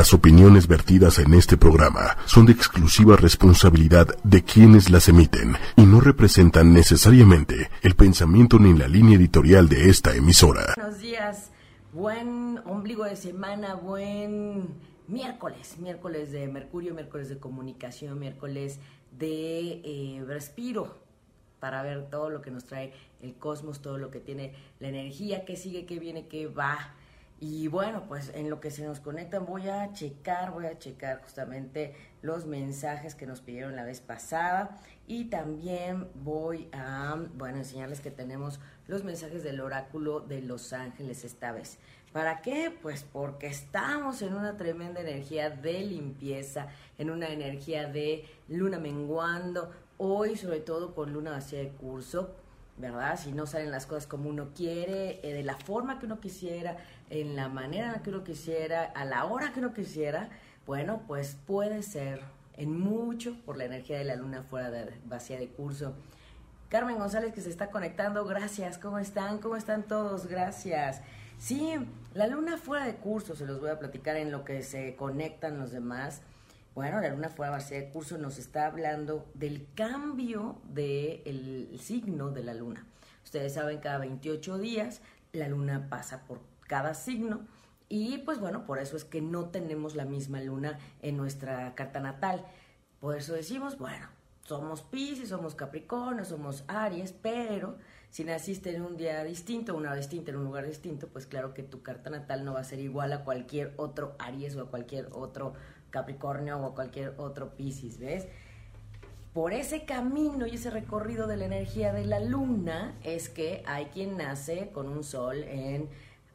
Las opiniones vertidas en este programa son de exclusiva responsabilidad de quienes las emiten y no representan necesariamente el pensamiento ni la línea editorial de esta emisora. Buenos días, buen ombligo de semana, buen miércoles, miércoles de Mercurio, miércoles de comunicación, miércoles de eh, respiro para ver todo lo que nos trae el cosmos, todo lo que tiene la energía, que sigue, que viene, que va y bueno, pues en lo que se nos conectan voy a checar, voy a checar justamente los mensajes que nos pidieron la vez pasada y también voy a, bueno, enseñarles que tenemos los mensajes del oráculo de Los Ángeles esta vez. ¿Para qué? Pues porque estamos en una tremenda energía de limpieza, en una energía de luna menguando, hoy sobre todo con luna vacía de curso, ¿verdad? Si no salen las cosas como uno quiere, eh, de la forma que uno quisiera, en la manera que uno quisiera, a la hora que uno quisiera, bueno, pues puede ser en mucho por la energía de la luna fuera de vacía de curso. Carmen González que se está conectando, gracias, ¿cómo están? ¿Cómo están todos? Gracias. Sí, la luna fuera de curso, se los voy a platicar en lo que se conectan los demás. Bueno, la luna fuera vacía de curso nos está hablando del cambio del signo de la luna. Ustedes saben, cada 28 días la luna pasa por cada signo y pues bueno, por eso es que no tenemos la misma luna en nuestra carta natal. Por eso decimos, bueno, somos Pisces, somos Capricornio, somos Aries, pero si naciste en un día distinto, una distinta, en un lugar distinto, pues claro que tu carta natal no va a ser igual a cualquier otro Aries o a cualquier otro Capricornio o cualquier otro Piscis, ¿ves? Por ese camino y ese recorrido de la energía de la luna es que hay quien nace con un sol en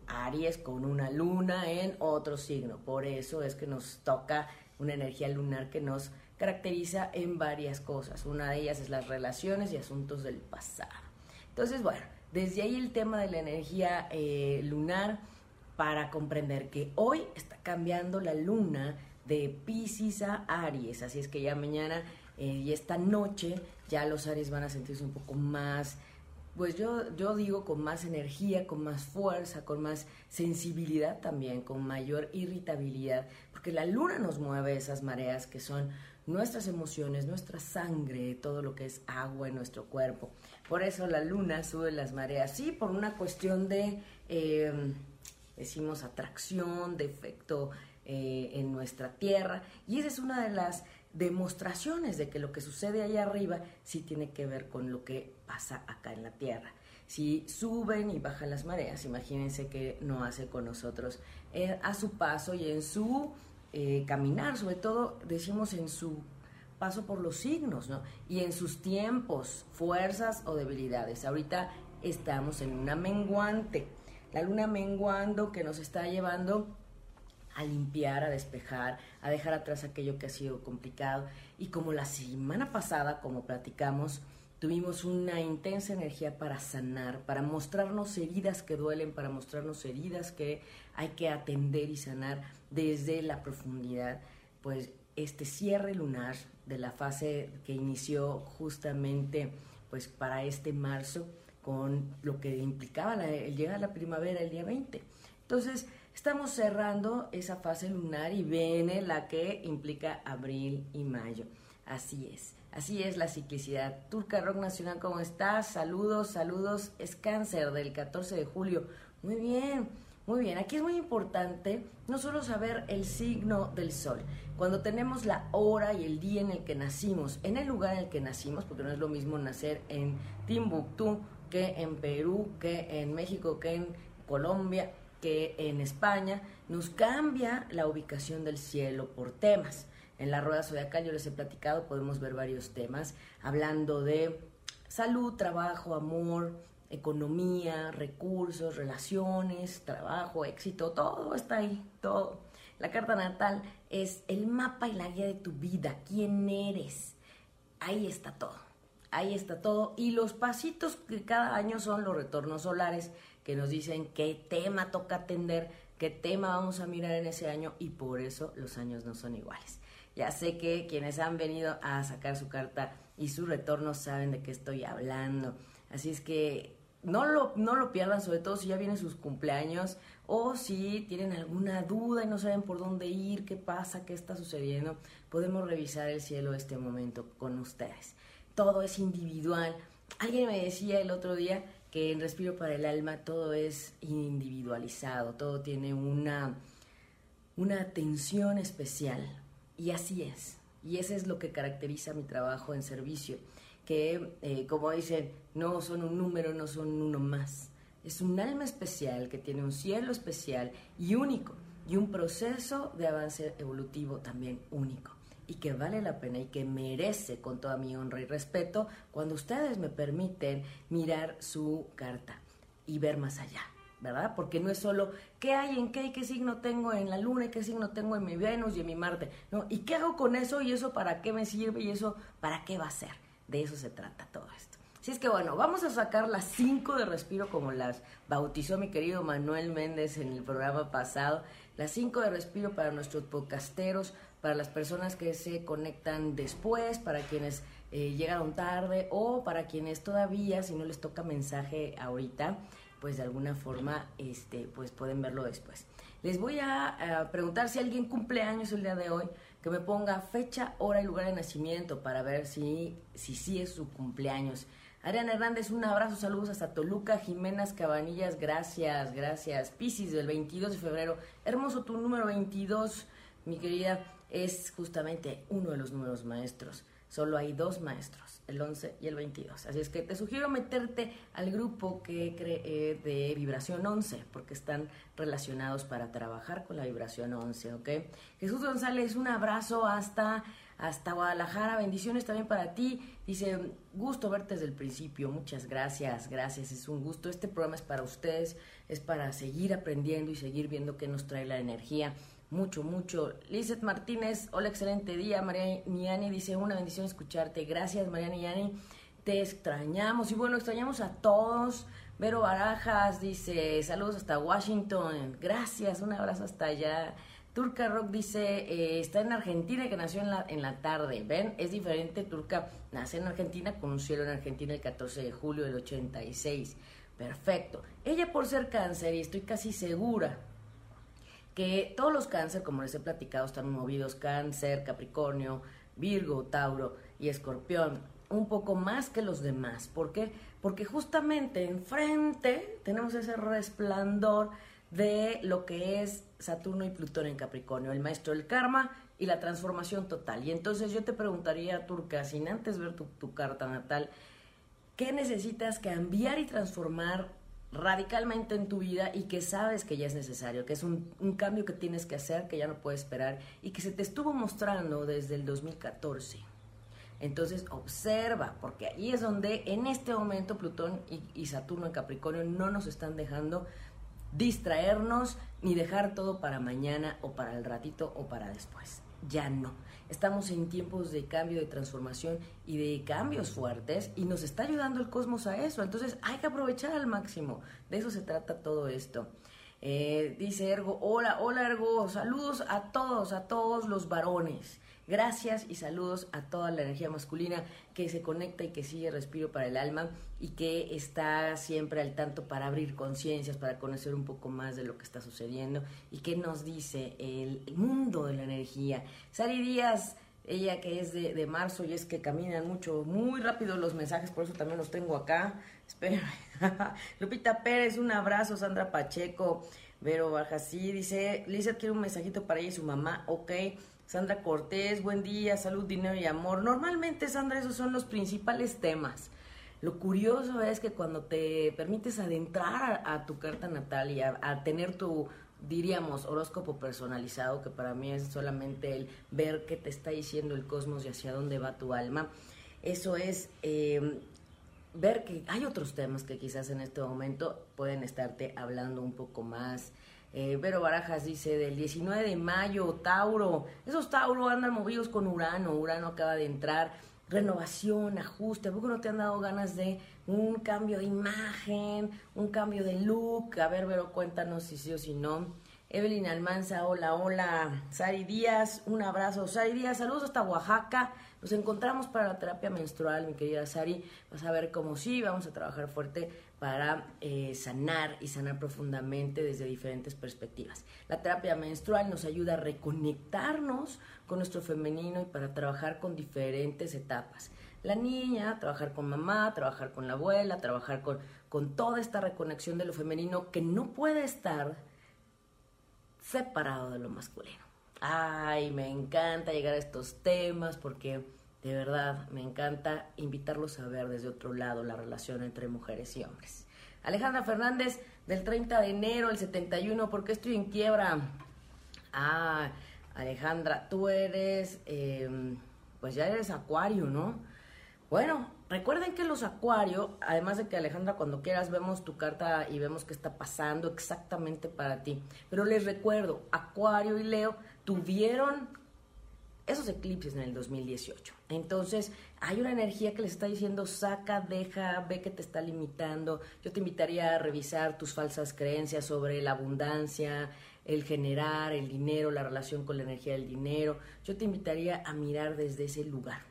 Aries, con una luna en otro signo. Por eso es que nos toca una energía lunar que nos caracteriza en varias cosas. Una de ellas es las relaciones y asuntos del pasado. Entonces, bueno, desde ahí el tema de la energía eh, lunar para comprender que hoy está cambiando la luna de Pisces a Aries. Así es que ya mañana eh, y esta noche ya los Aries van a sentirse un poco más, pues yo, yo digo con más energía, con más fuerza, con más sensibilidad también, con mayor irritabilidad, porque la luna nos mueve esas mareas que son nuestras emociones, nuestra sangre, todo lo que es agua en nuestro cuerpo. Por eso la luna sube las mareas, sí, por una cuestión de, eh, decimos, atracción, de efecto eh, en nuestra tierra. Y esa es una de las demostraciones de que lo que sucede allá arriba sí tiene que ver con lo que pasa acá en la tierra. Si suben y bajan las mareas, imagínense que no hace con nosotros eh, a su paso y en su eh, caminar, sobre todo decimos en su paso por los signos, ¿no? Y en sus tiempos, fuerzas o debilidades. Ahorita estamos en una menguante, la luna menguando que nos está llevando a limpiar, a despejar, a dejar atrás aquello que ha sido complicado. Y como la semana pasada, como platicamos, tuvimos una intensa energía para sanar, para mostrarnos heridas que duelen, para mostrarnos heridas que hay que atender y sanar desde la profundidad, pues este cierre lunar de la fase que inició justamente pues para este marzo con lo que implicaba el llegar a la primavera el día 20. Entonces, Estamos cerrando esa fase lunar y viene la que implica abril y mayo. Así es, así es la ciclicidad. Turca Rock Nacional, ¿cómo estás? Saludos, saludos. Es cáncer del 14 de julio. Muy bien, muy bien. Aquí es muy importante no solo saber el signo del sol, cuando tenemos la hora y el día en el que nacimos, en el lugar en el que nacimos, porque no es lo mismo nacer en Timbuktu que en Perú, que en México, que en Colombia que en España nos cambia la ubicación del cielo por temas. En la rueda zodiacal yo les he platicado, podemos ver varios temas, hablando de salud, trabajo, amor, economía, recursos, relaciones, trabajo, éxito, todo está ahí, todo. La carta natal es el mapa y la guía de tu vida, quién eres. Ahí está todo, ahí está todo. Y los pasitos que cada año son los retornos solares, que nos dicen qué tema toca atender, qué tema vamos a mirar en ese año y por eso los años no son iguales. Ya sé que quienes han venido a sacar su carta y su retorno saben de qué estoy hablando. Así es que no lo, no lo pierdan, sobre todo si ya vienen sus cumpleaños o si tienen alguna duda y no saben por dónde ir, qué pasa, qué está sucediendo, podemos revisar el cielo este momento con ustedes. Todo es individual. Alguien me decía el otro día que en Respiro para el Alma todo es individualizado, todo tiene una, una atención especial. Y así es. Y eso es lo que caracteriza mi trabajo en servicio que, eh, como dicen, no son un número, no son uno más. Es un alma especial que tiene un cielo especial y único, y un proceso de avance evolutivo también único, y que vale la pena y que merece con toda mi honra y respeto cuando ustedes me permiten mirar su carta y ver más allá. ¿Verdad? Porque no es solo qué hay en qué, qué signo tengo en la luna y qué signo tengo en mi Venus y en mi Marte, ¿no? ¿Y qué hago con eso y eso para qué me sirve y eso para qué va a ser? De eso se trata todo esto. Así es que bueno, vamos a sacar las cinco de respiro como las bautizó mi querido Manuel Méndez en el programa pasado. Las cinco de respiro para nuestros podcasteros, para las personas que se conectan después, para quienes eh, llegaron tarde o para quienes todavía, si no les toca mensaje ahorita, pues de alguna forma este, pues pueden verlo después. Les voy a, a preguntar si alguien cumple años el día de hoy que me ponga fecha, hora y lugar de nacimiento para ver si sí si, es su cumpleaños. Ariana Hernández, un abrazo, saludos hasta Toluca, Jimenas Cabanillas, gracias, gracias. Piscis del 22 de febrero, hermoso tu número 22, mi querida, es justamente uno de los números maestros. Solo hay dos maestros, el 11 y el 22. Así es que te sugiero meterte al grupo que cree de vibración 11, porque están relacionados para trabajar con la vibración 11, ¿ok? Jesús González, un abrazo hasta, hasta Guadalajara. Bendiciones también para ti. Dice, gusto verte desde el principio. Muchas gracias, gracias. Es un gusto. Este programa es para ustedes, es para seguir aprendiendo y seguir viendo qué nos trae la energía mucho, mucho. Lizeth Martínez, hola, excelente día. María Niani dice, una bendición escucharte. Gracias, María Niani. Te extrañamos. Y bueno, extrañamos a todos. Vero Barajas dice, saludos hasta Washington. Gracias, un abrazo hasta allá. Turca Rock dice, eh, está en Argentina y que nació en la, en la tarde. ¿Ven? Es diferente. Turca nace en Argentina con un cielo en Argentina el 14 de julio del 86. Perfecto. Ella por ser cáncer, y estoy casi segura que todos los cáncer, como les he platicado, están movidos cáncer, Capricornio, Virgo, Tauro y Escorpión, un poco más que los demás. ¿Por qué? Porque justamente enfrente tenemos ese resplandor de lo que es Saturno y Plutón en Capricornio, el maestro del karma y la transformación total. Y entonces yo te preguntaría, Turca, sin antes ver tu, tu carta natal, ¿qué necesitas cambiar y transformar radicalmente en tu vida y que sabes que ya es necesario, que es un, cambio que tienes que hacer, que ya no puedes esperar y que se te estuvo mostrando desde el 2014. Entonces observa, porque ahí es donde en este momento Plutón y, y Saturno en Capricornio no nos están dejando distraernos ni dejar todo para mañana o para el ratito o para después. Ya no. Estamos en tiempos de cambio, de transformación y de cambios fuertes y nos está ayudando el cosmos a eso. Entonces hay que aprovechar al máximo. De eso se trata todo esto. Eh, dice Ergo, hola, hola Ergo, saludos a todos, a todos los varones. Gracias y saludos a toda la energía masculina que se conecta y que sigue respiro para el alma y que está siempre al tanto para abrir conciencias, para conocer un poco más de lo que está sucediendo y que nos dice el mundo de la energía. Sari Díaz, ella que es de, marzo y es que caminan mucho, muy rápido los mensajes, por eso también los tengo acá. Espera. Lupita Pérez, un abrazo. Sandra Pacheco, Vero Barjasí, dice, Lizeth quiere un mensajito para ella y su mamá, ok. Sandra Cortés, buen día, salud, dinero y amor. Normalmente, Sandra, esos son los principales temas. Lo curioso es que cuando te permites adentrar a, tu carta natal y a, tener tu, diríamos, horóscopo personalizado, que para mí es solamente el ver qué te está diciendo el cosmos y hacia dónde va tu alma, eso es eh, ver que hay otros temas que quizás en este momento pueden estarte hablando un poco más eh, Vero Barajas dice, del 19 de mayo, Tauro. Esos Tauro andan movidos con Urano. Urano acaba de entrar. Renovación, ajuste. ¿A poco no te han dado ganas de un cambio de imagen, un cambio de look? A ver, Vero, cuéntanos si sí o si no. Evelyn Almanza, hola, hola. Sari Díaz, un abrazo. Sari Díaz, saludos hasta Oaxaca. Nos encontramos para la terapia menstrual, mi querida Sari. Vas a ver cómo sí, vamos a trabajar fuerte para eh, sanar y sanar profundamente desde diferentes perspectivas. La terapia menstrual nos ayuda a reconectarnos con nuestro femenino y para trabajar con diferentes etapas. La niña, trabajar con mamá, trabajar con la abuela, trabajar con, con toda esta reconexión de lo femenino que no puede estar separado de lo masculino. Ay, me encanta llegar a estos temas porque de verdad me encanta invitarlos a ver desde otro lado la relación entre mujeres y hombres. Alejandra Fernández, del 30 de enero, el 71, ¿por qué estoy en quiebra? Ah, Alejandra, tú eres, em, pues ya eres acuario, ¿no? Bueno, recuerden que los acuarios, además de que Alejandra, cuando quieras vemos tu carta y vemos qué está pasando exactamente para ti. Pero les recuerdo, Acuario y Leo tuvieron esos eclipses en el 2018. Entonces, hay una energía que les está diciendo, saca, deja, ve que te está limitando. Yo te invitaría a revisar tus falsas creencias sobre la abundancia, el generar, el dinero, la relación con la energía del dinero. Yo te invitaría a mirar desde ese lugar.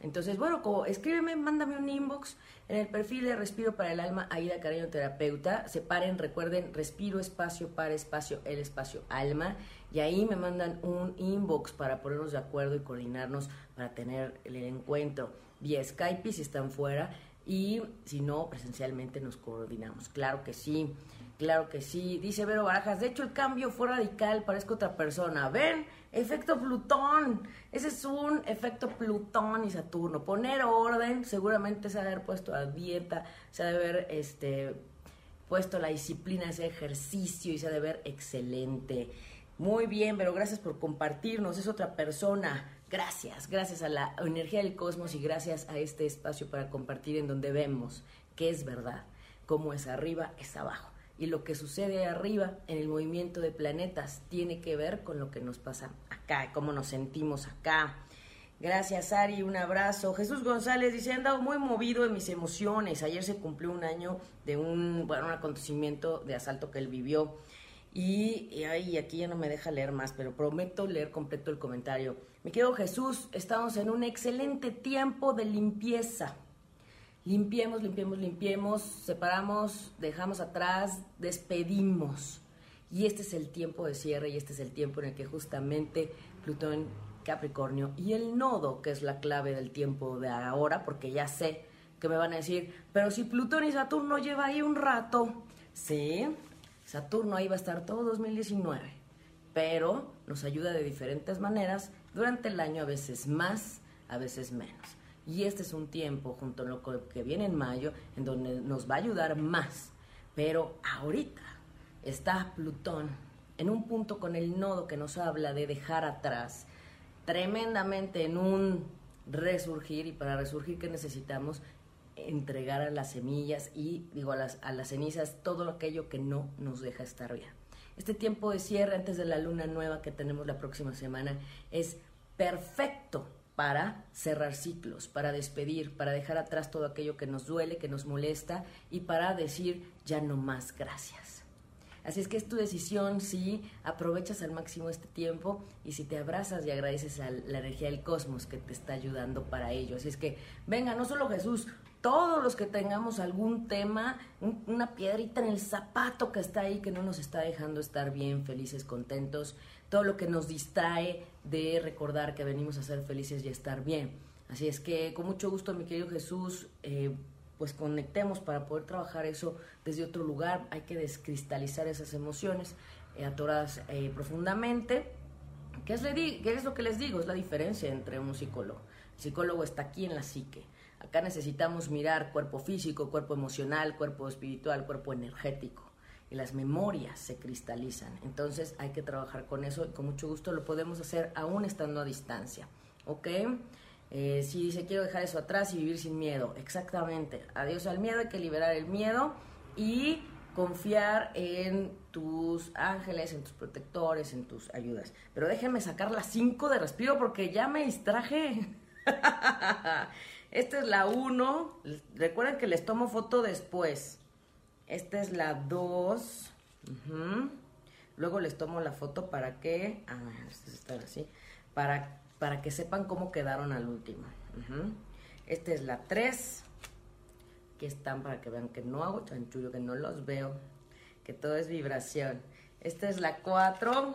Entonces, bueno, como, escríbeme, mándame un inbox en el perfil de Respiro para el Alma, Aida Cariño Terapeuta. Separen, recuerden, respiro, espacio, para, espacio, el espacio, alma. Y ahí me mandan un inbox para ponernos de acuerdo y coordinarnos para tener el encuentro vía Skype si están fuera. Y si no, presencialmente nos coordinamos. Claro que sí, claro que sí. Dice Vero Barajas, de hecho el cambio fue radical, parezco otra persona. ¿Ven? Efecto Plutón. Ese es un efecto Plutón y Saturno. Poner orden, seguramente se ha de haber puesto a dieta, se ha de haber este, puesto la disciplina, ese ejercicio y se ha de ver excelente. Muy bien, pero gracias por compartirnos. Es otra persona. Gracias, gracias a la energía del cosmos y gracias a este espacio para compartir en donde vemos que es verdad. Como es arriba, es abajo y lo que sucede arriba en el movimiento de planetas tiene que ver con lo que nos pasa acá, cómo nos sentimos acá. Gracias, Ari, un abrazo. Jesús González dice, he andado muy movido en mis emociones. Ayer se cumplió un año de un, bueno, un acontecimiento de asalto que él vivió. Y, y aquí ya no me deja leer más, pero prometo leer completo el comentario. Me quedo Jesús, estamos en un excelente tiempo de limpieza limpiemos, limpiemos, limpiemos, separamos, dejamos atrás, despedimos. Y este es el tiempo de cierre y este es el tiempo en el que justamente Plutón, Capricornio y el nodo, que es la clave del tiempo de ahora, porque ya sé que me van a decir, pero si Plutón y Saturno lleva ahí un rato, sí, Saturno ahí va a estar todo 2019, pero nos ayuda de diferentes maneras durante el año, a veces más, a veces menos. Y este es un tiempo, junto a lo que viene en mayo, en donde nos va a ayudar más. Pero ahorita está Plutón en un punto con el nodo que nos habla de dejar atrás, tremendamente en un resurgir, y para resurgir, ¿qué necesitamos? Entregar a las semillas y, digo, a las, a las cenizas todo aquello que no nos deja estar bien. Este tiempo de cierre antes de la luna nueva que tenemos la próxima semana es perfecto para cerrar ciclos, para despedir, para dejar atrás todo aquello que nos duele, que nos molesta y para decir ya no más gracias. Así es que es tu decisión si aprovechas al máximo este tiempo y si te abrazas y agradeces a la energía del cosmos que te está ayudando para ello. Así es que venga, no solo Jesús, todos los que tengamos algún tema, una piedrita en el zapato que está ahí, que no nos está dejando estar bien, felices, contentos, todo lo que nos distrae de recordar que venimos a ser felices y a estar bien. Así es que con mucho gusto, mi querido Jesús, eh, pues conectemos para poder trabajar eso desde otro lugar. Hay que descristalizar esas emociones eh, atoradas eh, profundamente. ¿Qué es, ¿Qué es lo que les digo? Es la diferencia entre un psicólogo. El psicólogo está aquí en la psique Acá necesitamos mirar cuerpo físico, cuerpo emocional, cuerpo espiritual, cuerpo energético. Y las memorias se cristalizan. Entonces hay que trabajar con eso y con mucho gusto lo podemos hacer aún estando a distancia. ¿Ok? Eh, si dice quiero dejar eso atrás y vivir sin miedo. Exactamente. Adiós al miedo, hay que liberar el miedo y confiar en tus ángeles, en tus protectores, en tus ayudas. Pero déjenme sacar las 5 de respiro porque ya me distraje. Esta es la 1. Recuerden que les tomo foto después. Esta es la 2. Luego les tomo la foto para que, ah, están así, para, para que sepan cómo quedaron al último. Esta es la 3, que están para que vean que no hago chanchullo, que no los veo, que todo es vibración. Esta es la 4.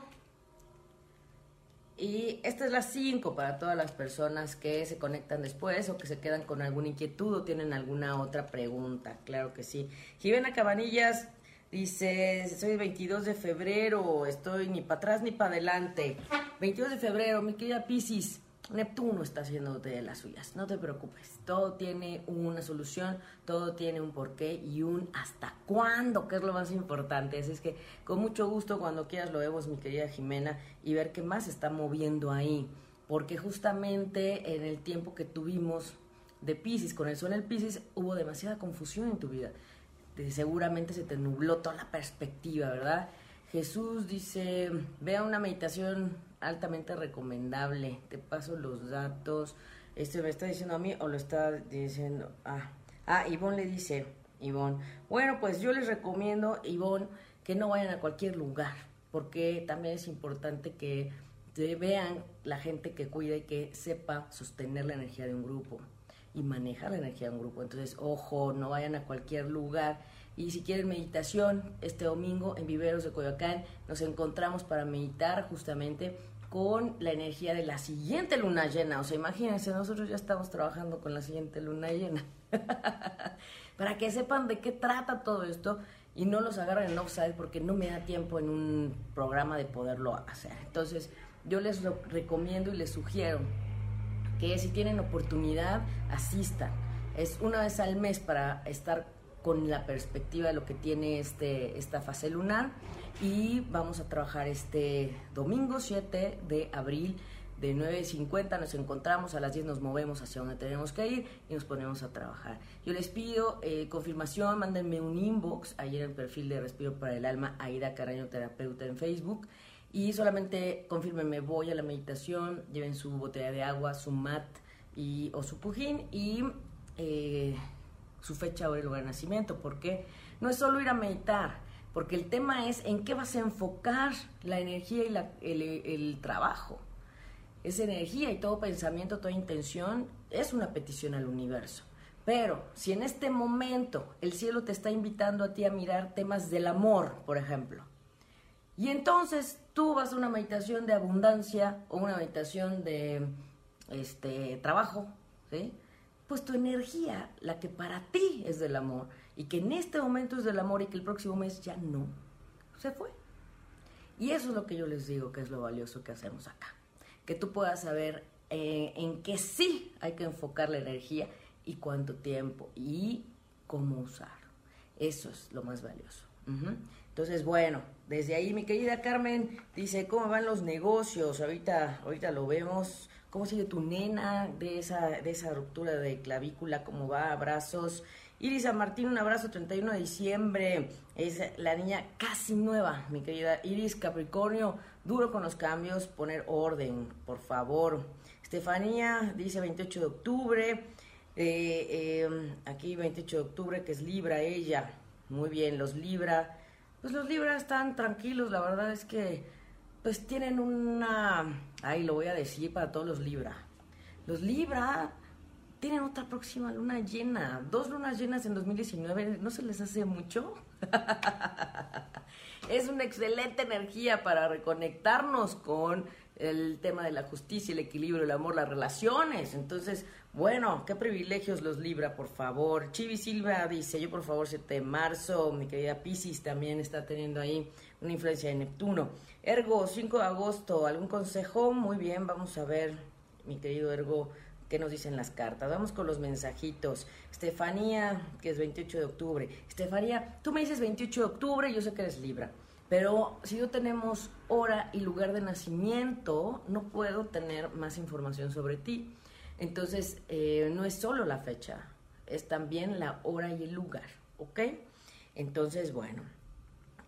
Y esta es la 5 para todas las personas que se conectan después o que se quedan con alguna inquietud o tienen alguna otra pregunta. Claro que sí. Jimena Cabanillas dice, soy el 22 de febrero, estoy ni para atrás ni para adelante. 22 de febrero, mi querida Piscis. Neptuno está haciendo de las suyas, no te preocupes, todo tiene una solución, todo tiene un porqué y un hasta cuándo, que es lo más importante. Así es que con mucho gusto cuando quieras lo vemos, mi querida Jimena, y ver qué más está moviendo ahí, porque justamente en el tiempo que tuvimos de Pisces, con el sol en el Pisces, hubo demasiada confusión en tu vida. Seguramente se te nubló toda la perspectiva, ¿verdad? Jesús dice, vea una meditación altamente recomendable. Te paso los datos. Este me está diciendo a mí o lo está diciendo. Ah, ah Ivonne le dice, Ivonne. Bueno, pues yo les recomiendo, Ivonne, que no vayan a cualquier lugar, porque también es importante que vean la gente que cuida y que sepa sostener la energía de un grupo y manejar la energía de un grupo. Entonces, ojo, no vayan a cualquier lugar. Y si quieren meditación, este domingo en Viveros de Coyoacán nos encontramos para meditar justamente con la energía de la siguiente luna llena. O sea, imagínense, nosotros ya estamos trabajando con la siguiente luna llena. Para que sepan de qué trata todo esto y no los agarren en offside porque no me da tiempo en un programa de poderlo hacer. Entonces, yo les recomiendo y les sugiero que si tienen oportunidad, asistan. Es una vez al mes para estar con la perspectiva de lo que tiene este, esta fase lunar. Y vamos a trabajar este domingo 7 de abril de 9.50 nos encontramos, a las 10 nos movemos hacia donde tenemos que ir y nos ponemos a trabajar. Yo les pido eh, confirmación, mándenme un inbox ahí en el perfil de Respiro para el Alma, Aida Caraño Terapeuta en Facebook. Y solamente confirmenme, voy a la meditación, lleven su botella de agua, su mat y, o su pujín y eh, su fecha, hora y lugar de nacimiento, porque no es solo ir a meditar, porque el tema es en qué vas a enfocar la energía y el, trabajo. Esa energía y todo pensamiento, toda intención es una petición al universo. Pero si en este momento el cielo te está invitando a ti a mirar temas del amor, por ejemplo, y entonces tú vas a una meditación de abundancia o una meditación de este trabajo, ¿sí? Pues tu energía, la que para ti es del amor, y que en este momento es del amor y que el próximo mes ya no, se fue. Y eso es lo que yo les digo que es lo valioso que hacemos acá. Que tú puedas saber eh, en qué sí hay que enfocar la energía y cuánto tiempo y cómo usar. Eso es lo más valioso. Entonces, bueno, desde ahí mi querida Carmen dice, ¿cómo van los negocios? Ahorita, ahorita lo vemos. ¿Cómo sigue tu nena de esa, de esa ruptura de clavícula? ¿Cómo va? Abrazos. Iris San Martín, un abrazo, 31 de diciembre. Es la niña casi nueva, mi querida Iris Capricornio. Duro con los cambios, poner orden, por favor. Estefanía dice 28 de octubre. Eh, em, aquí 28 de octubre, que es Libra ella. Muy bien, los Libra. Pues los Libra están tranquilos, la verdad es que pues tienen una... Ahí lo voy a decir para todos los Libra. Los Libra tienen otra próxima luna llena. Dos lunas llenas en 2019, ¿no se les hace mucho? es una excelente energía para reconectarnos con el tema de la justicia, el equilibrio, el amor, las relaciones. Entonces, bueno, qué privilegios los libra, por favor. Chivi Silva dice, yo por favor 7 de marzo, mi querida Pisces también está teniendo ahí una influencia de Neptuno. Ergo, 5 de agosto, ¿algún consejo? Muy bien, vamos a ver, mi querido Ergo qué nos dicen las cartas. Vamos con los mensajitos. Estefanía, que es 28 de octubre. Estefanía, tú me dices 28 de octubre, yo sé que eres Libra. Pero si no tenemos hora y lugar de nacimiento, no puedo tener más información sobre ti. Entonces, eh, no es solo la fecha, es también la hora y el lugar, ¿ok? Entonces, bueno.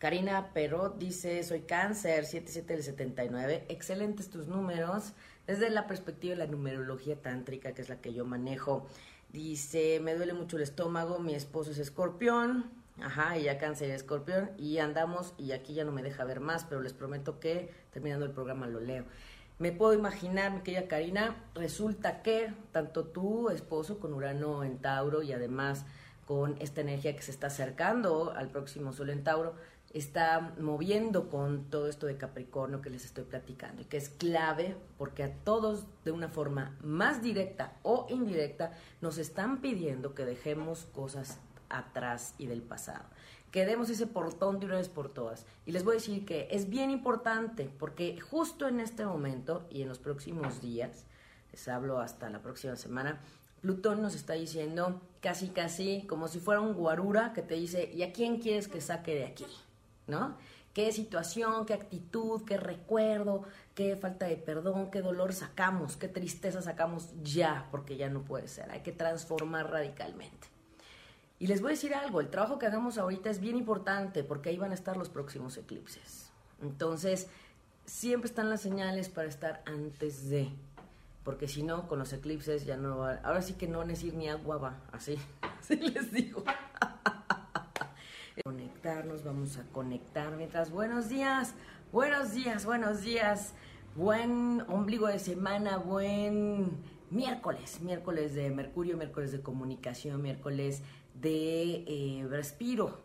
Karina Perot dice, soy cáncer, 77 del 79. Excelentes tus números desde la perspectiva de la numerología tántrica, que es la que yo manejo. Dice, me duele mucho el estómago, mi esposo es escorpión, Ajá, y ya cáncer y escorpión, y andamos, y aquí ya no me deja ver más, pero les prometo que terminando el programa lo leo. Me puedo imaginar, mi querida Karina, resulta que tanto tu esposo con Urano en Tauro y además con esta energía que se está acercando al próximo Sol en Tauro, está moviendo con todo esto de Capricornio que les estoy platicando y que es clave porque a todos de una forma más directa o indirecta nos están pidiendo que dejemos cosas atrás y del pasado. Que demos ese portón de una vez por todas. Y les voy a decir que es bien importante porque justo en este momento y en los próximos días, les hablo hasta la próxima semana, Plutón nos está diciendo casi casi como si fuera un guarura que te dice, ¿y a quién quieres que saque de aquí? ¿No? ¿Qué situación, qué actitud, qué recuerdo, qué falta de perdón, qué dolor sacamos, qué tristeza sacamos ya, porque ya no puede ser, hay que transformar radicalmente. Y les voy a decir algo, el trabajo que hagamos ahorita es bien importante porque ahí van a estar los próximos eclipses. Entonces, siempre están las señales para estar antes de, porque si no, con los eclipses ya no va, ahora sí que no van a decir ni agua va, así, así les digo. Conectarnos, vamos a conectar mientras, buenos días, buenos días, buenos días, buen ombligo de semana, buen miércoles, miércoles de Mercurio, miércoles de comunicación, miércoles de eh, respiro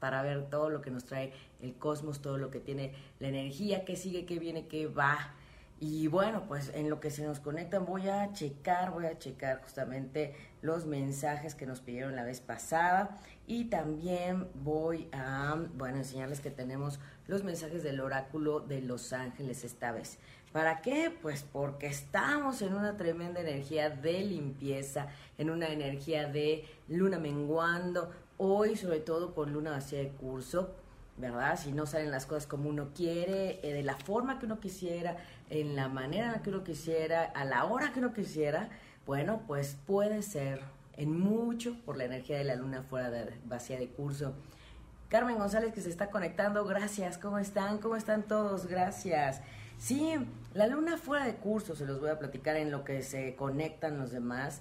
para ver todo lo que nos trae el cosmos, todo lo que tiene la energía, qué sigue, qué viene, qué va. Y bueno, pues en lo que se nos conectan voy a checar, voy a checar justamente los mensajes que nos pidieron la vez pasada y también voy a, bueno, enseñarles que tenemos los mensajes del oráculo de Los Ángeles esta vez. ¿Para qué? Pues porque estamos en una tremenda energía de limpieza, en una energía de luna menguando, hoy sobre todo con luna vacía de curso, ¿verdad? Si no salen las cosas como uno quiere, eh, de la forma que uno quisiera, en la manera que uno quisiera, a la hora que uno quisiera, bueno, pues puede ser en mucho por la energía de la luna fuera de vacía de curso. Carmen González que se está conectando, gracias, ¿cómo están? ¿Cómo están todos? Gracias. Sí, la luna fuera de curso, se los voy a platicar en lo que se conectan los demás.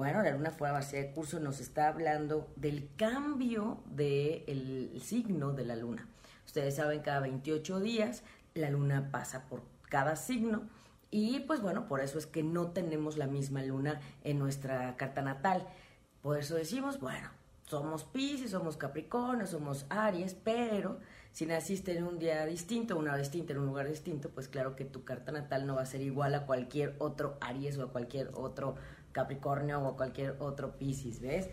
Bueno, la luna fuera de curso nos está hablando del cambio del signo de la luna. Ustedes saben, cada 28 días la luna pasa por cada signo y pues bueno, por eso es que no tenemos la misma luna en nuestra carta natal. Por eso decimos, bueno, somos Pisces, somos Capricornio, somos Aries, pero si naciste en un día distinto, una hora distinta, en un lugar distinto, pues claro que tu carta natal no va a ser igual a cualquier otro Aries o a cualquier otro Capricornio o cualquier otro Pisces, ¿ves?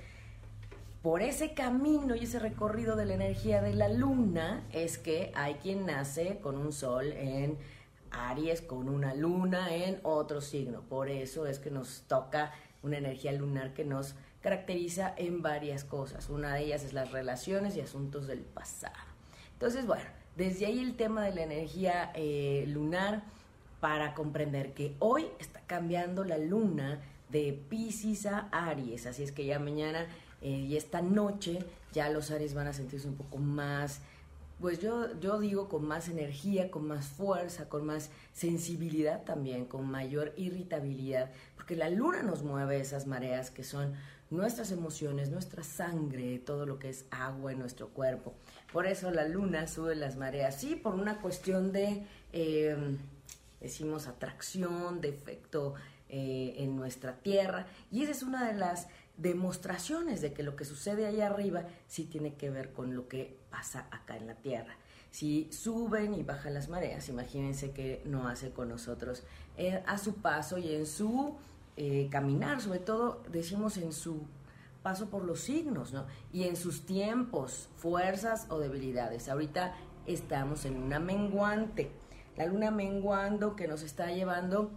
Por ese camino y ese recorrido de la energía de la luna es que hay quien nace con un sol en Aries, con una luna en otro signo. Por eso es que nos toca una energía lunar que nos caracteriza en varias cosas. Una de ellas es las relaciones y asuntos del pasado. Entonces, bueno, desde ahí el tema de la energía eh, lunar para comprender que hoy está cambiando la luna de Pisces a Aries, así es que ya mañana eh, y esta noche ya los Aries van a sentirse un poco más, pues yo, yo digo con más energía, con más fuerza, con más sensibilidad también, con mayor irritabilidad, porque la luna nos mueve esas mareas que son nuestras emociones, nuestra sangre, todo lo que es agua en nuestro cuerpo. Por eso la luna sube las mareas, sí, por una cuestión de, em, decimos, atracción, de efecto eh, en nuestra tierra. Y esa es una de las demostraciones de que lo que sucede allá arriba sí tiene que ver con lo que pasa acá en la tierra. Si suben y bajan las mareas, imagínense que no hace con nosotros eh, a su paso y en su eh, caminar, sobre todo decimos en su paso por los signos, ¿no? Y en sus tiempos, fuerzas o debilidades. Ahorita estamos en una menguante, la luna menguando que nos está llevando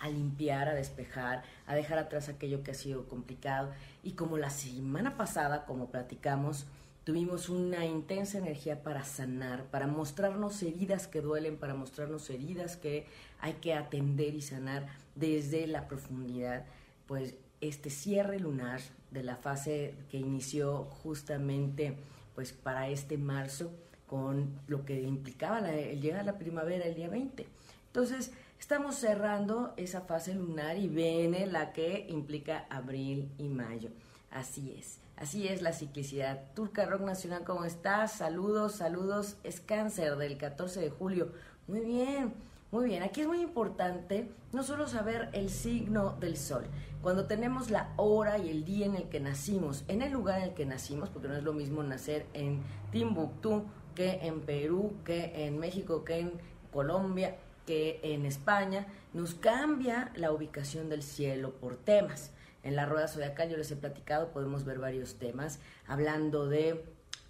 a limpiar, a despejar, a dejar atrás aquello que ha sido complicado. Y como la semana pasada, como platicamos, tuvimos una intensa energía para sanar, para mostrarnos heridas que duelen, para mostrarnos heridas que hay que atender y sanar desde la profundidad, pues este cierre lunar de la fase que inició justamente pues para este marzo con lo que implicaba la, el llegar a la primavera el día 20. Entonces, estamos cerrando esa fase lunar y viene la que implica abril y mayo. Así es. Así es la ciclicidad. Turca Rock Nacional, ¿cómo estás? Saludos, saludos. Es cáncer del 14 de julio. Muy bien, muy bien. Aquí es muy importante no solo saber el signo del sol, cuando tenemos la hora y el día en el que nacimos, en el lugar en el que nacimos, porque no es lo mismo nacer en Timbuktu que en Perú, que en México, que en Colombia, que en España, nos cambia la ubicación del cielo por temas. En la rueda zodiacal yo les he platicado, podemos ver varios temas, hablando de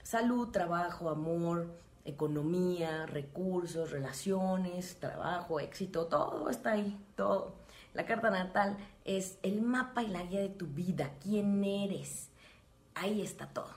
salud, trabajo, amor, economía, recursos, relaciones, trabajo, éxito, todo está ahí, todo. La carta natal es el mapa y la guía de tu vida, quién eres. Ahí está todo,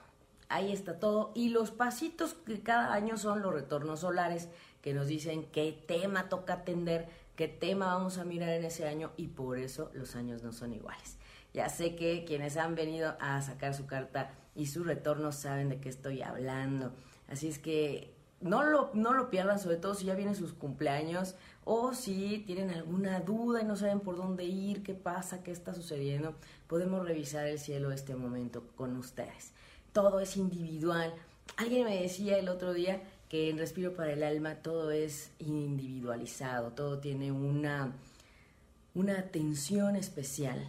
ahí está todo. Y los pasitos que cada año son los retornos solares que nos dicen qué tema toca atender, qué tema vamos a mirar en ese año y por eso los años no son iguales. Ya sé que quienes han venido a sacar su carta y su retorno saben de qué estoy hablando. Así es que no lo, no lo pierdan, sobre todo si ya vienen sus cumpleaños o si tienen alguna duda y no saben por dónde ir, qué pasa, qué está sucediendo. Podemos revisar el cielo este momento con ustedes. Todo es individual. Alguien me decía el otro día que en Respiro para el Alma todo es individualizado, todo tiene una, una atención especial,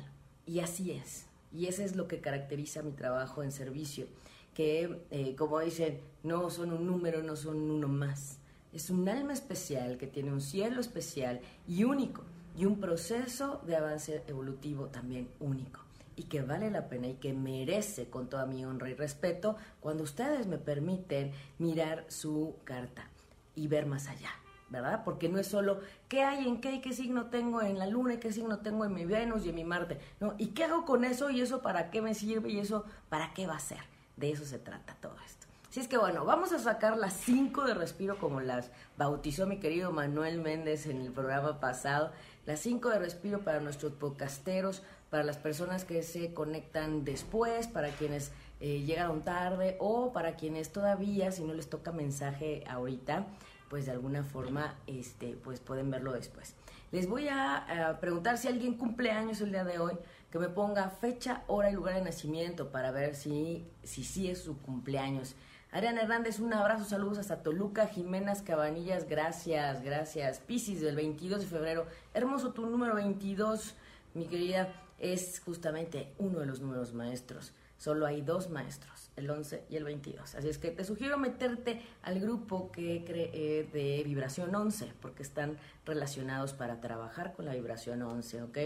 y así es. Y eso es lo que caracteriza mi trabajo en servicio, que eh, como dicen, no son un número, no son uno más. Es un alma especial que tiene un cielo especial y único, y un proceso de avance evolutivo también único, y que vale la pena y que merece con toda mi honra y respeto cuando ustedes me permiten mirar su carta y ver más allá. ¿verdad? Porque no es solo qué hay en qué y qué signo tengo en la luna y qué signo tengo en mi Venus y en mi Marte, ¿no? ¿Y qué hago con eso y eso para qué me sirve y eso para qué va a ser? De eso se trata todo esto. Así es que bueno, vamos a sacar las cinco de respiro como las bautizó mi querido Manuel Méndez en el programa pasado. Las cinco de respiro para nuestros podcasteros, para las personas que se conectan después, para quienes eh, llegaron tarde o para quienes todavía, si no les toca mensaje ahorita, pues de alguna forma este, pues pueden verlo después. Les voy a, preguntar si alguien cumple años el día de hoy, que me ponga fecha, hora y lugar de nacimiento para ver si sí si, es su cumpleaños. Ariana Hernández, un abrazo, saludos hasta Toluca, Jimenas Cabanillas, gracias, gracias. Piscis del 22 de febrero, hermoso tu número 22, mi querida, es justamente uno de los números maestros. Solo hay dos maestros, el 11 y el 22. Así es que te sugiero meterte al grupo que cree de vibración 11, porque están relacionados para trabajar con la vibración 11, ¿ok?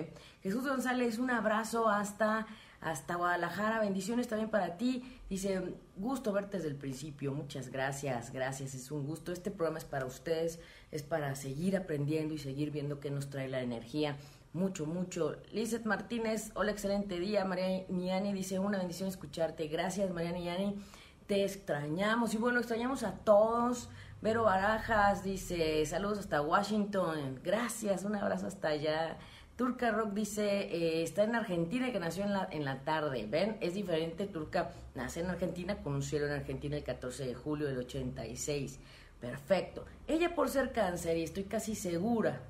Jesús González, un abrazo hasta, hasta Guadalajara, bendiciones también para ti. Dice, gusto verte desde el principio, muchas gracias, gracias, es un gusto. Este programa es para ustedes, es para seguir aprendiendo y seguir viendo qué nos trae la energía mucho, mucho. Lizeth Martínez, hola, excelente día. María Niani dice, una bendición escucharte. Gracias, María Niani. Te extrañamos. Y bueno, extrañamos a todos. Vero Barajas dice, saludos hasta Washington. Gracias, un abrazo hasta allá. Turca Rock dice, eh, está en Argentina y que nació en la, en la tarde. ¿Ven? Es diferente. Turca nace en Argentina con un cielo en Argentina el 14 de julio del 86. Perfecto. Ella por ser cáncer, y estoy casi segura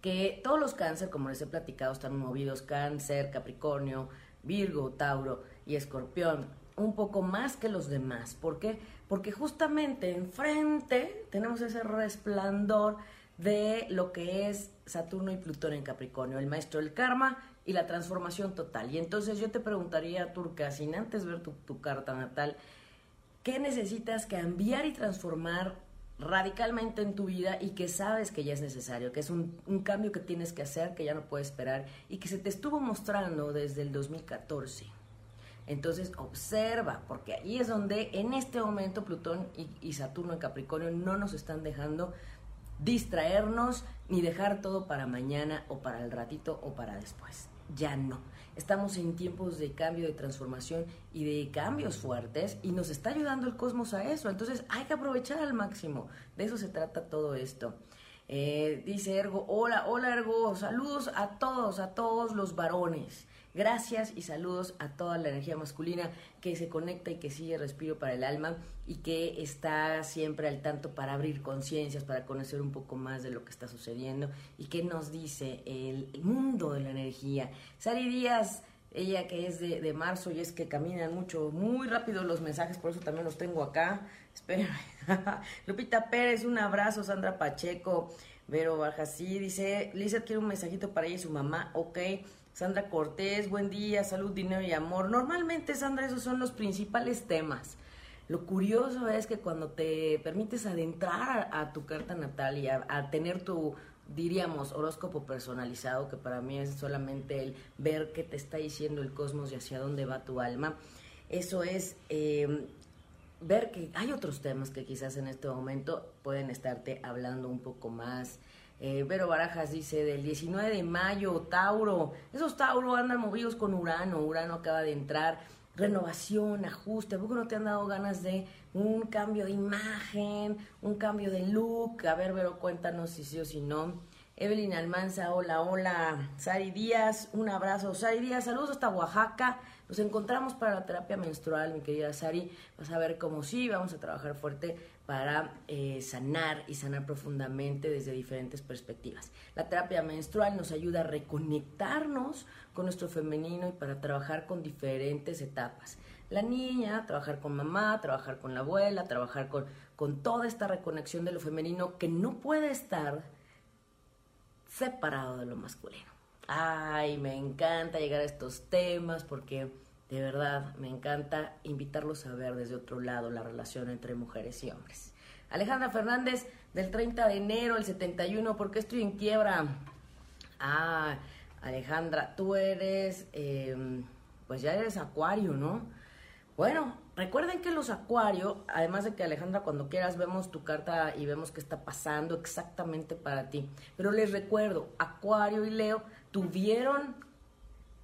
que todos los cáncer, como les he platicado, están movidos cáncer, Capricornio, Virgo, Tauro y Escorpión, un poco más que los demás. ¿Por qué? Porque justamente enfrente tenemos ese resplandor de lo que es Saturno y Plutón en Capricornio, el maestro del karma y la transformación total. Y entonces yo te preguntaría, Turca, sin antes ver tu, tu carta natal, ¿qué necesitas cambiar y transformar radicalmente en tu vida y que sabes que ya es necesario, que es un, cambio que tienes que hacer, que ya no puedes esperar y que se te estuvo mostrando desde el 2014. Entonces observa, porque ahí es donde en este momento Plutón y, y Saturno en Capricornio no nos están dejando distraernos ni dejar todo para mañana o para el ratito o para después. Ya no. Estamos en tiempos de cambio, de transformación y de cambios fuertes y nos está ayudando el cosmos a eso. Entonces hay que aprovechar al máximo. De eso se trata todo esto. Eh, dice Ergo, hola, hola Ergo, saludos a todos, a todos los varones. Gracias y saludos a toda la energía masculina que se conecta y que sigue respiro para el alma y que está siempre al tanto para abrir conciencias, para conocer un poco más de lo que está sucediendo y que nos dice el mundo de la energía. Sari Díaz, ella que es de, marzo y es que caminan mucho, muy rápido los mensajes, por eso también los tengo acá. Espera. Lupita Pérez, un abrazo, Sandra Pacheco, Vero sí dice, Lizeth quiere un mensajito para ella y su mamá, ok. Sandra Cortés, buen día, salud, dinero y amor. Normalmente, Sandra, esos son los principales temas. Lo curioso es que cuando te permites adentrar a, tu carta natal y a tener tu, diríamos, horóscopo personalizado, que para mí es solamente el ver qué te está diciendo el cosmos y hacia dónde va tu alma. Eso es em, ver que hay otros temas que quizás en este momento pueden estarte hablando un poco más. Eh, Vero Barajas dice del 19 de mayo, Tauro. Esos Tauro andan movidos con Urano. Urano acaba de entrar. Renovación, ajuste. ¿A poco no te han dado ganas de un cambio de imagen, un cambio de look. A ver, Vero, cuéntanos si sí o si no. Evelyn Almanza, hola, hola. Sari Díaz, un abrazo. Sari Díaz, saludos hasta Oaxaca. Nos encontramos para la terapia menstrual, mi querida Sari. Vas a ver cómo sí, vamos a trabajar fuerte para eh, sanar y sanar profundamente desde diferentes perspectivas. La terapia menstrual nos ayuda a reconectarnos con nuestro femenino y para trabajar con diferentes etapas la niña, trabajar con mamá, trabajar con la abuela, trabajar con, con toda esta reconexión de lo femenino que no puede estar separado de lo masculino. Ay, me encanta llegar a estos temas porque de verdad me encanta invitarlos a ver desde otro lado la relación entre mujeres y hombres. Alejandra Fernández, del 30 de enero el 71, ¿por qué estoy en quiebra? Ah, Alejandra, tú eres, em, pues ya eres acuario, ¿no? Bueno, recuerden que los acuarios, además de que Alejandra, cuando quieras vemos tu carta y vemos qué está pasando exactamente para ti. Pero les recuerdo, Acuario y Leo tuvieron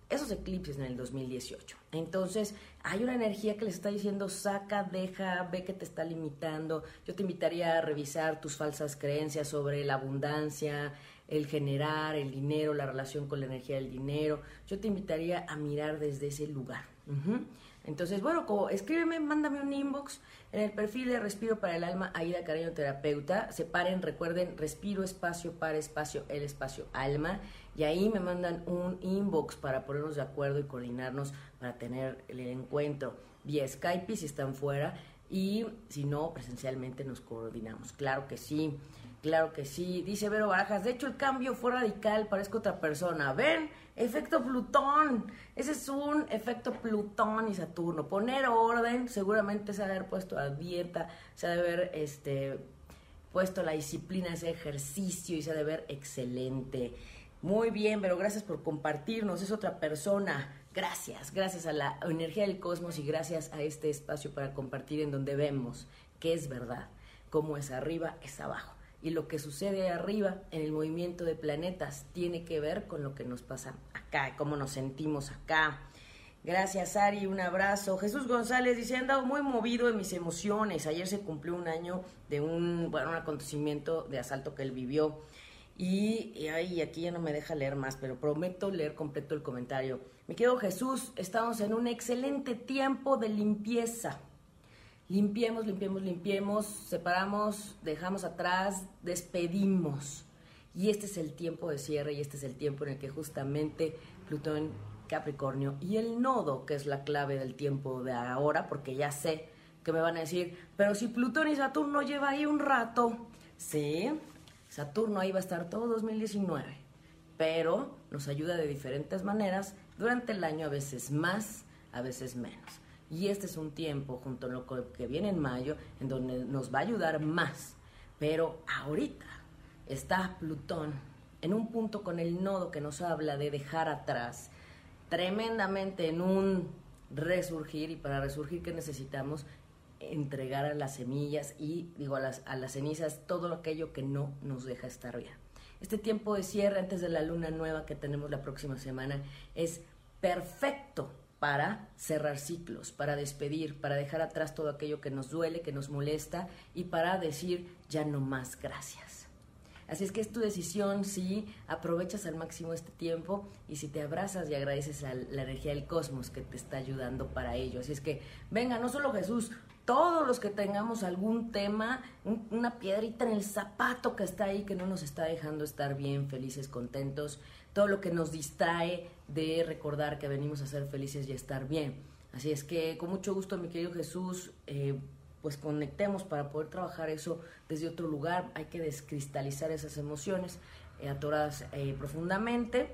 esos eclipses en el 2018. Entonces, hay una energía que les está diciendo, saca, deja, ve que te está limitando. Yo te invitaría a revisar tus falsas creencias sobre la abundancia, el generar, el dinero, la relación con la energía del dinero. Yo te invitaría a mirar desde ese lugar. Entonces, bueno, escríbeme, mándame un inbox en el perfil de Respiro para el Alma, Aida Cariño Terapeuta. Separen, recuerden, respiro, espacio, para, espacio, el espacio, alma. Y ahí me mandan un inbox para ponernos de acuerdo y coordinarnos para tener el encuentro vía Skype si están fuera. Y si no, presencialmente nos coordinamos. Claro que sí. Claro que sí, dice Vero Barajas. De hecho, el cambio fue radical, parezco otra persona. ¿Ven? Efecto Plutón. Ese es un efecto Plutón y Saturno. Poner orden, seguramente se ha de haber puesto a dieta, se ha de haber este, puesto la disciplina, ese ejercicio y se ha de ver excelente. Muy bien, pero gracias por compartirnos. Es otra persona. Gracias, gracias a la energía del cosmos y gracias a este espacio para compartir en donde vemos que es verdad, cómo es arriba, es abajo y lo que sucede arriba en el movimiento de planetas tiene que ver con lo que nos pasa acá, cómo nos sentimos acá. Gracias, Ari, un abrazo. Jesús González dice, he andado muy movido en mis emociones. Ayer se cumplió un año de un, bueno, un acontecimiento de asalto que él vivió. Y, y aquí ya no me deja leer más, pero prometo leer completo el comentario. Me quedo Jesús, estamos en un excelente tiempo de limpieza limpiemos, limpiemos, limpiemos, separamos, dejamos atrás, despedimos. Y este es el tiempo de cierre y este es el tiempo en el que justamente Plutón, Capricornio y el nodo, que es la clave del tiempo de ahora, porque ya sé que me van a decir, pero si Plutón y Saturno lleva ahí un rato, sí, Saturno ahí va a estar todo 2019, pero nos ayuda de diferentes maneras durante el año, a veces más, a veces menos. Y este es un tiempo, junto a lo que viene en mayo, en donde nos va a ayudar más. Pero ahorita está Plutón en un punto con el nodo que nos habla de dejar atrás, tremendamente en un resurgir. Y para resurgir, ¿qué necesitamos? Entregar a las semillas y, digo, a las, a las cenizas todo aquello que no nos deja estar bien. Este tiempo de cierre antes de la luna nueva que tenemos la próxima semana es perfecto para cerrar ciclos, para despedir, para dejar atrás todo aquello que nos duele, que nos molesta y para decir ya no más gracias. Así es que es tu decisión si aprovechas al máximo este tiempo y si te abrazas y agradeces a la energía del cosmos que te está ayudando para ello. Así es que venga, no solo Jesús, todos los que tengamos algún tema, una piedrita en el zapato que está ahí, que no nos está dejando estar bien, felices, contentos, todo lo que nos distrae de recordar que venimos a ser felices y a estar bien. Así es que con mucho gusto, mi querido Jesús, eh, pues conectemos para poder trabajar eso desde otro lugar. Hay que descristalizar esas emociones eh, atoradas eh, profundamente.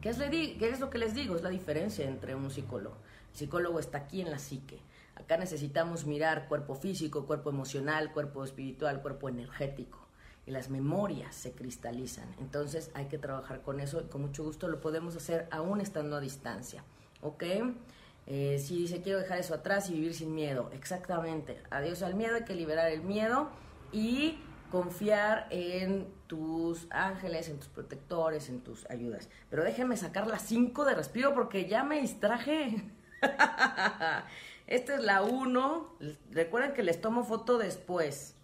¿Qué es, ¿Qué es lo que les digo? Es la diferencia entre un psicólogo. El psicólogo está aquí en la psique Acá necesitamos mirar cuerpo físico, cuerpo emocional, cuerpo espiritual, cuerpo energético. Y las memorias se cristalizan. Entonces hay que trabajar con eso y con mucho gusto lo podemos hacer aún estando a distancia. ¿Ok? Eh, si dice quiero dejar eso atrás y vivir sin miedo. Exactamente. Adiós al miedo, hay que liberar el miedo y confiar en tus ángeles, en tus protectores, en tus ayudas. Pero déjenme sacar las 5 de respiro porque ya me distraje. Esta es la 1. Recuerden que les tomo foto después.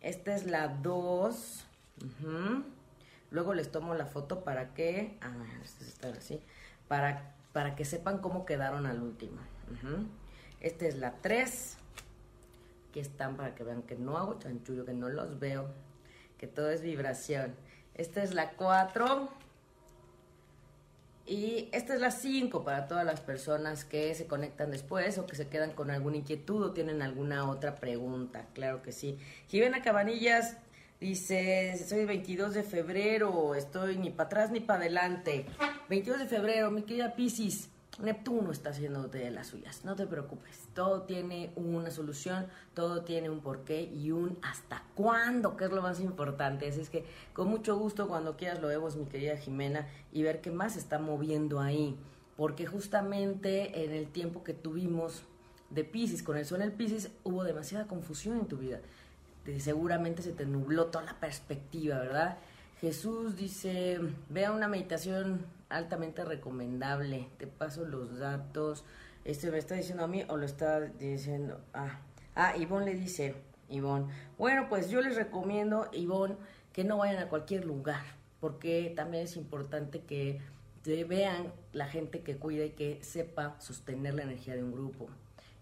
Esta es la 2. Luego les tomo la foto para que. Ah. Para, para que sepan cómo quedaron al último. Esta es la 3. Aquí están para que vean que no hago chanchullo, que no los veo. Que todo es vibración. Esta es la 4. Y esta es la 5 para todas las personas que se conectan después o que se quedan con alguna inquietud o tienen alguna otra pregunta. Claro que sí. Jimena Cabanillas dice, soy el 22 de febrero, estoy ni para atrás ni para adelante. 22 de febrero, mi querida Piscis. Neptuno está haciendo de las suyas, no te preocupes, todo tiene una solución, todo tiene un porqué y un hasta cuándo, que es lo más importante. Así es que con mucho gusto cuando quieras lo vemos, mi querida Jimena, y ver qué más está moviendo ahí, porque justamente en el tiempo que tuvimos de Pisces, con el sol en el Pisces, hubo demasiada confusión en tu vida. Seguramente se te nubló toda la perspectiva, ¿verdad? Jesús dice, vea una meditación altamente recomendable. Te paso los datos. Este me está diciendo a mí o lo está diciendo. Ah, ah Ivonne le dice, Ivonne. Bueno, pues yo les recomiendo, Ivonne, que no vayan a cualquier lugar, porque también es importante que vean la gente que cuida y que sepa sostener la energía de un grupo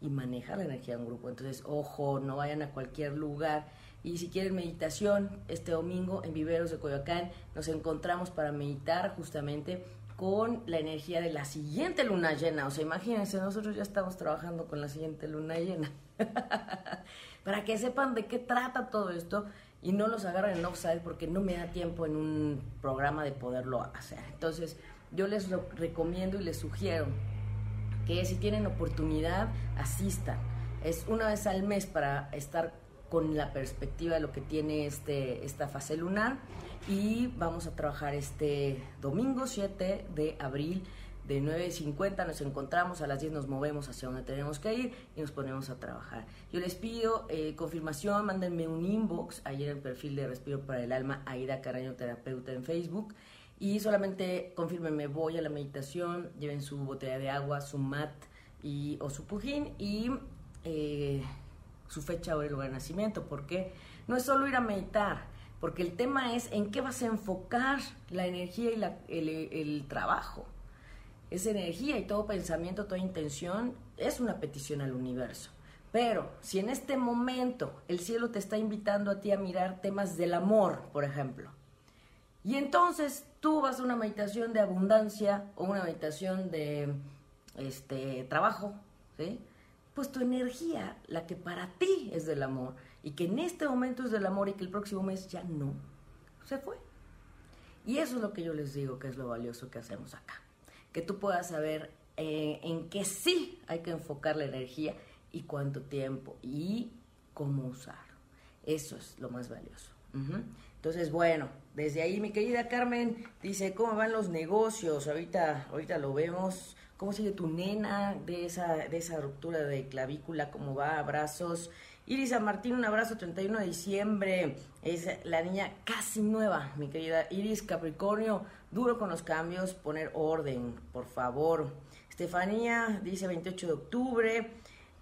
y manejar la energía de un grupo. Entonces, ojo, no vayan a cualquier lugar. Y si quieren meditación, este domingo en Viveros de Coyoacán nos encontramos para meditar justamente con la energía de la siguiente luna llena. O sea, imagínense, nosotros ya estamos trabajando con la siguiente luna llena. Para que sepan de qué trata todo esto y no los agarren en offside porque no me da tiempo en un programa de poderlo hacer. Entonces, yo les recomiendo y les sugiero que si tienen oportunidad, asistan. Es una vez al mes para estar con la perspectiva de lo que tiene este, esta fase lunar y vamos a trabajar este domingo 7 de abril de 9.50 nos encontramos, a las 10 nos movemos hacia donde tenemos que ir y nos ponemos a trabajar. Yo les pido eh, confirmación, mándenme un inbox en el perfil de Respiro para el Alma, Aida Caraño Terapeuta en Facebook y solamente confirmenme, voy a la meditación, lleven su botella de agua, su mat y, o su pujín y eh, su fecha o lugar de nacimiento, porque no es solo ir a meditar, porque el tema es en qué vas a enfocar la energía y el, trabajo. Esa energía y todo pensamiento, toda intención es una petición al universo. Pero si en este momento el cielo te está invitando a ti a mirar temas del amor, por ejemplo, y entonces tú vas a una meditación de abundancia o una meditación de este trabajo, ¿sí? Pues tu energía, la que para ti es del amor, y que en este momento es del amor y que el próximo mes ya no, se fue. Y eso es lo que yo les digo que es lo valioso que hacemos acá. Que tú puedas saber eh, en qué sí hay que enfocar la energía y cuánto tiempo y cómo usar. Eso es lo más valioso. Entonces, bueno, desde ahí mi querida Carmen dice, ¿cómo van los negocios? Ahorita, ahorita lo vemos. ¿Cómo sigue tu nena de esa, de esa ruptura de clavícula? ¿Cómo va? Abrazos. Iris San Martín, un abrazo, 31 de diciembre. Es la niña casi nueva, mi querida Iris Capricornio. Duro con los cambios, poner orden, por favor. Estefanía dice 28 de octubre.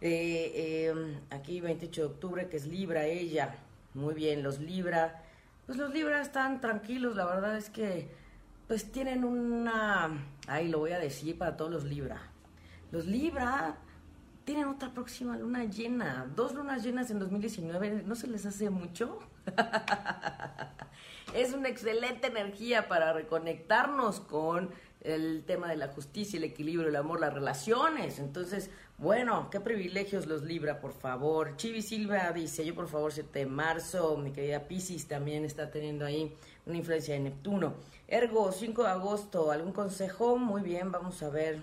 Eh, em, aquí 28 de octubre, que es Libra ella. Muy bien, los Libra. Pues los Libra están tranquilos, la verdad es que pues tienen una... Ahí lo voy a decir para todos los Libra. Los Libra tienen otra próxima luna llena, dos lunas llenas en 2019, ¿no se les hace mucho? es una excelente energía para reconectarnos con el tema de la justicia, el equilibrio, el amor, las relaciones. Entonces, bueno, qué privilegios los Libra, por favor. Chivi Silva dice, yo por favor 7 de marzo, mi querida Pisces también está teniendo ahí una influencia de Neptuno. Ergo, 5 de agosto, ¿algún consejo? Muy bien, vamos a ver,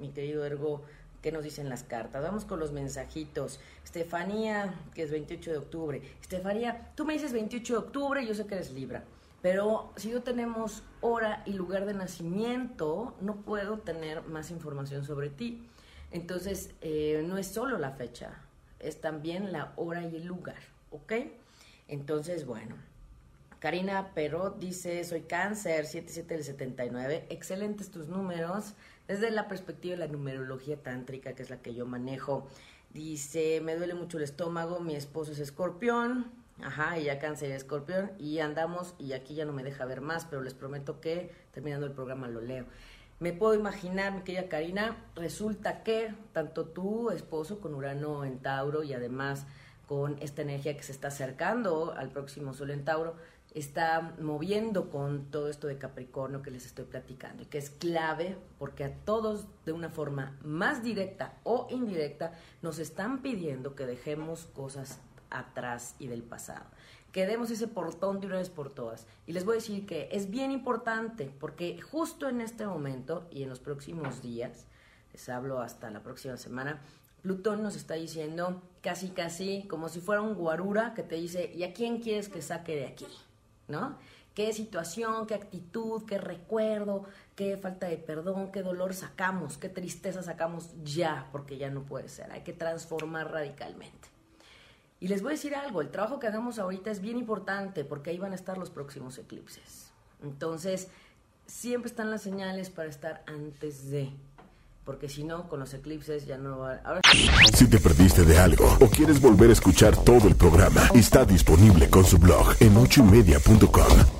mi querido Ergo, qué nos dicen las cartas. Vamos con los mensajitos. Estefanía, que es 28 de octubre. Estefanía, tú me dices 28 de octubre, yo sé que eres Libra. Pero si no tenemos hora y lugar de nacimiento, no puedo tener más información sobre ti. Entonces, eh, no es solo la fecha, es también la hora y el lugar, ¿ok? Entonces, bueno. Karina Perot dice, soy cáncer, 77 del 79. Excelentes tus números. Desde la perspectiva de la numerología tántrica, que es la que yo manejo. Dice, me duele mucho el estómago, mi esposo es escorpión, Ajá, y ya cáncer escorpión y andamos y aquí ya no me deja ver más, pero les prometo que terminando el programa lo leo. Me puedo imaginar, mi querida Karina, resulta que tanto tu esposo con Urano en Tauro y además con esta energía que se está acercando al próximo Sol en Tauro, está moviendo con todo esto de Capricornio que les estoy platicando y que es clave porque a todos de una forma más directa o indirecta nos están pidiendo que dejemos cosas atrás y del pasado. Que demos ese portón de una vez por todas. Y les voy a decir que es bien importante porque justo en este momento y en los próximos días, les hablo hasta la próxima semana, Plutón nos está diciendo casi casi como si fuera un guarura que te dice, ¿y a quién quieres que saque de aquí? ¿No? ¿Qué situación, qué actitud, qué recuerdo, qué falta de perdón, qué dolor sacamos, qué tristeza sacamos ya, porque ya no puede ser, hay que transformar radicalmente. Y les voy a decir algo, el trabajo que hagamos ahorita es bien importante porque ahí van a estar los próximos eclipses. Entonces, siempre están las señales para estar antes de porque si no, con los eclipses ya no va Ahora... Si te perdiste de algo o quieres volver a escuchar todo el programa, está disponible con su blog en ochoymedia.com